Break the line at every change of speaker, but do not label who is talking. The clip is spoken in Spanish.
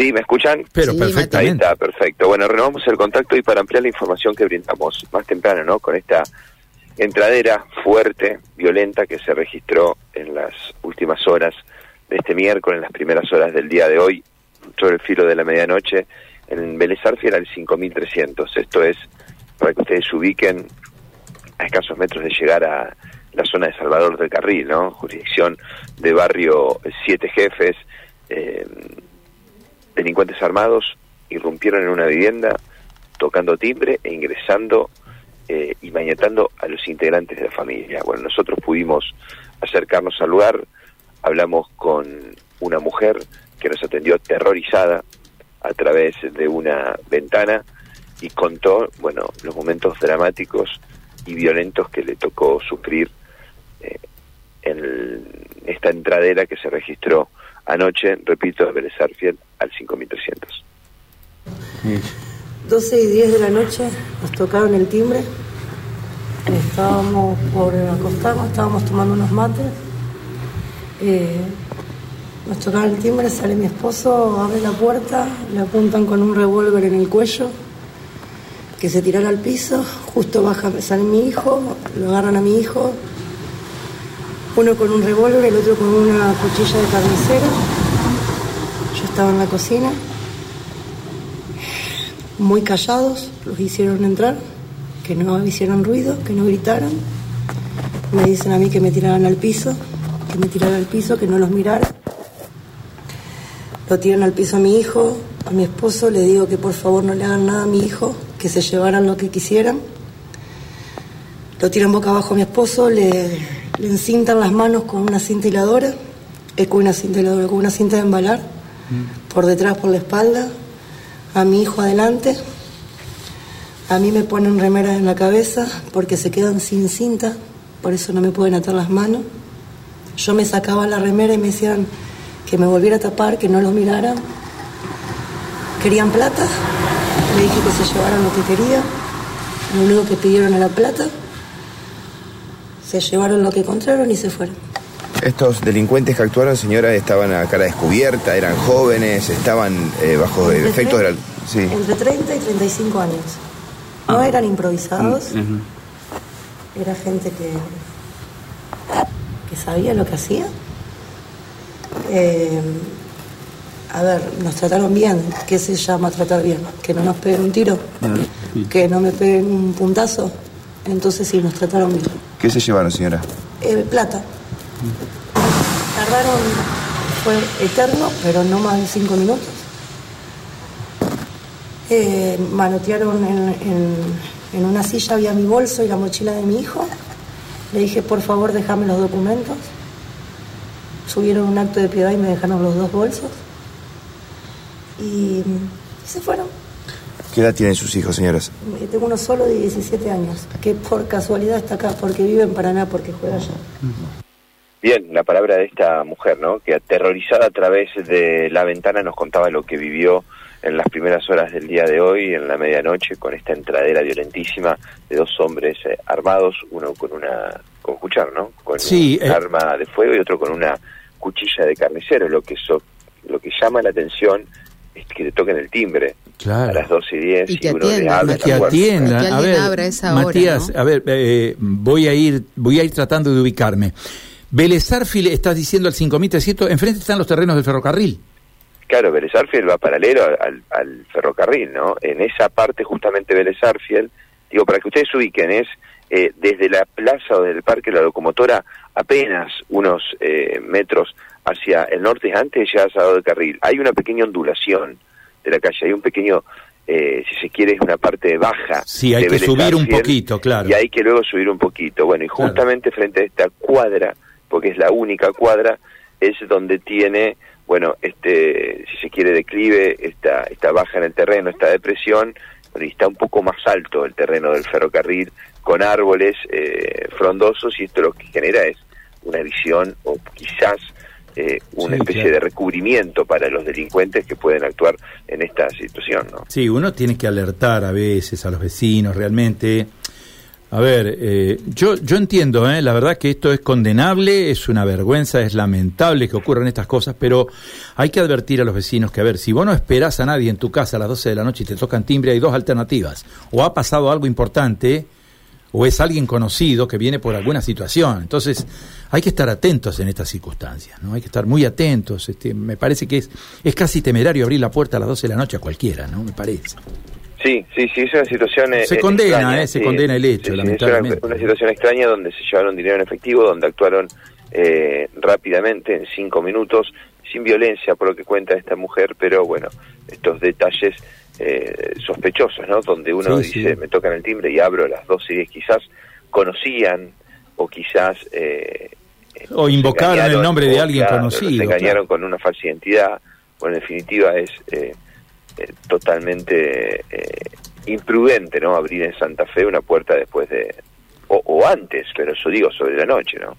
Sí, ¿me escuchan?
Pero
Sí,
perfectamente.
Ahí está, perfecto. Bueno, renovamos el contacto y para ampliar la información que brindamos más temprano, ¿no? Con esta entradera fuerte, violenta que se registró en las últimas horas de este miércoles, en las primeras horas del día de hoy, sobre el filo de la medianoche, en Vélez Arfiel al 5300. Esto es para que ustedes se ubiquen a escasos metros de llegar a la zona de Salvador del Carril, ¿no? Jurisdicción de barrio Siete Jefes. eh, delincuentes armados irrumpieron en una vivienda tocando timbre e ingresando eh, y mañetando a los integrantes de la familia. Bueno, nosotros pudimos acercarnos al lugar, hablamos con una mujer que nos atendió terrorizada a través de una ventana y contó, bueno, los momentos dramáticos y violentos que le tocó sufrir eh, en esta entradera que se registró anoche, repito, de Vélez Arfiel al 5300.
12 y 10 de la noche nos tocaron el timbre. Estábamos por acostarnos, estábamos tomando unos mates. Eh, nos tocaron el timbre, sale mi esposo, abre la puerta, le apuntan con un revólver en el cuello, que se tirara al piso, justo baja, sale mi hijo, lo agarran a mi hijo, uno con un revólver, el otro con una cuchilla de carnicero. Estaba en la cocina muy callados, los hicieron entrar, que no hicieran ruido, que no gritaran. Me dicen a mí que me tiraran al piso, que me tiraran al piso, que no los mirara. Lo tiran al piso a mi hijo, a mi esposo, le digo que por favor no le hagan nada a mi hijo, que se llevaran lo que quisieran. Lo tiran boca abajo a mi esposo, le, encintan las manos con una cinta hiladora, eh, con una cinta con una cinta de embalar, por detrás, por la espalda, a mi hijo adelante. A mí me ponen remeras en la cabeza porque se quedan sin cinta, por eso no me pueden atar las manos. Yo me sacaba la remera y me decían que me volviera a tapar, que no los miraran. Querían plata, le dije que se llevaran lo que querían. Lo único que pidieron era plata. Se llevaron lo que encontraron y se fueron.
Estos delincuentes que actuaron, señora, estaban a cara descubierta, eran jóvenes, estaban eh, bajo
Entre
efecto de la...
tre-
Sí.
Entre 30 y 35 años. No eran improvisados, era gente que, que sabía lo que hacía. Eh, a ver, nos trataron bien. ¿Qué se llama tratar bien? Que no nos peguen un tiro, que no me peguen un puntazo. Entonces sí, nos trataron bien.
¿Qué se llevaron, señora?
Eh, plata. Tardaron, fue eterno, pero no más de cinco minutos. Eh, manotearon en, en- en una silla, había mi bolso y la mochila de mi hijo. Le dije, por favor, déjame los documentos. Subieron un acto de piedad y me dejaron los dos bolsos. Y, y se fueron.
¿Qué edad tienen sus hijos, señoras?
Eh, Tengo uno solo de 17 años, que por casualidad está acá, porque vive en Paraná, porque juega allá.
Bien, la palabra de esta mujer, ¿no? Que aterrorizada a través de la ventana nos contaba lo que vivió en las primeras horas del día de hoy, en la medianoche, con esta entradera violentísima de dos hombres eh, armados, uno con una, con escuchar, ¿no? Con
Sí,
un
eh.
arma de fuego y otro con una cuchilla de carnicero. Lo que so- lo que llama la atención es que le toquen el timbre a
Claro.
las 12 y 10
Y
y,
que
uno le
atiendan,
abre
que atiendan.
Que
A
alguien
ver,
abra a esa hora,
Matías,
¿no?
a ver, eh, voy a ir, voy a ir tratando de ubicarme. Vélez Arfiel, estás diciendo al 5300, enfrente están los terrenos del ferrocarril.
Claro, Vélez Arfiel va paralelo al, al ferrocarril, ¿no? En esa parte justamente Vélez Arfiel, digo, para que ustedes se ubiquen, es eh, desde la plaza o del Parque La Locomotora apenas unos eh, metros hacia el norte antes de llegar a Salvador del Carril. Hay una pequeña ondulación de la calle, hay un pequeño, eh, si se quiere, es una parte baja.
Sí, hay
de
que
Vélez
subir un poquito, claro.
Y hay que luego subir un poquito. Bueno, y
Claro.
justamente frente a esta cuadra, porque es la única cuadra, es donde tiene, bueno, este, si se quiere, declive, esta, esta baja en el terreno, esta depresión, y está un poco más alto el terreno del ferrocarril, con árboles eh, frondosos, y esto lo que genera es una visión, o quizás eh, una
Sí,
especie
claro.
de recubrimiento para los delincuentes que pueden actuar en esta situación, ¿no?
Sí, uno tiene que alertar a veces a los vecinos realmente. A ver, eh, yo, yo entiendo, eh, la verdad que esto es condenable, es una vergüenza, es lamentable que ocurran estas cosas, pero hay que advertir a los vecinos que, a ver, si vos no esperás a nadie en tu casa a las 12 de la noche y te tocan timbre, hay dos alternativas. O ha pasado algo importante, o es alguien conocido que viene por alguna situación. Entonces, hay que estar atentos en estas circunstancias, ¿no? Hay que estar muy atentos. Este, me parece que es, es casi temerario abrir la puerta a las 12 de la noche a cualquiera, ¿no? Me parece.
Sí, sí, sí, es una situación...
Se
eh,
condena,
extraña,
eh, se
sí.
condena el hecho,
Sí,
lamentablemente.
Es una, una situación extraña donde se llevaron dinero en efectivo, donde actuaron eh, rápidamente, en cinco minutos, sin violencia, por lo que cuenta esta mujer, pero bueno, estos detalles eh, sospechosos, ¿no? Donde uno
Sí,
dice, me tocan el timbre y abro las dos y diez, quizás conocían o quizás... eh,
O invocaron el nombre de alguien conocido,
Los engañaron
claro.
con una falsa identidad. Bueno, en definitiva es eh, eh, totalmente eh, imprudente, ¿no? Abrir en Santa Fe una puerta después de... O, o antes, pero eso digo sobre la noche, ¿no?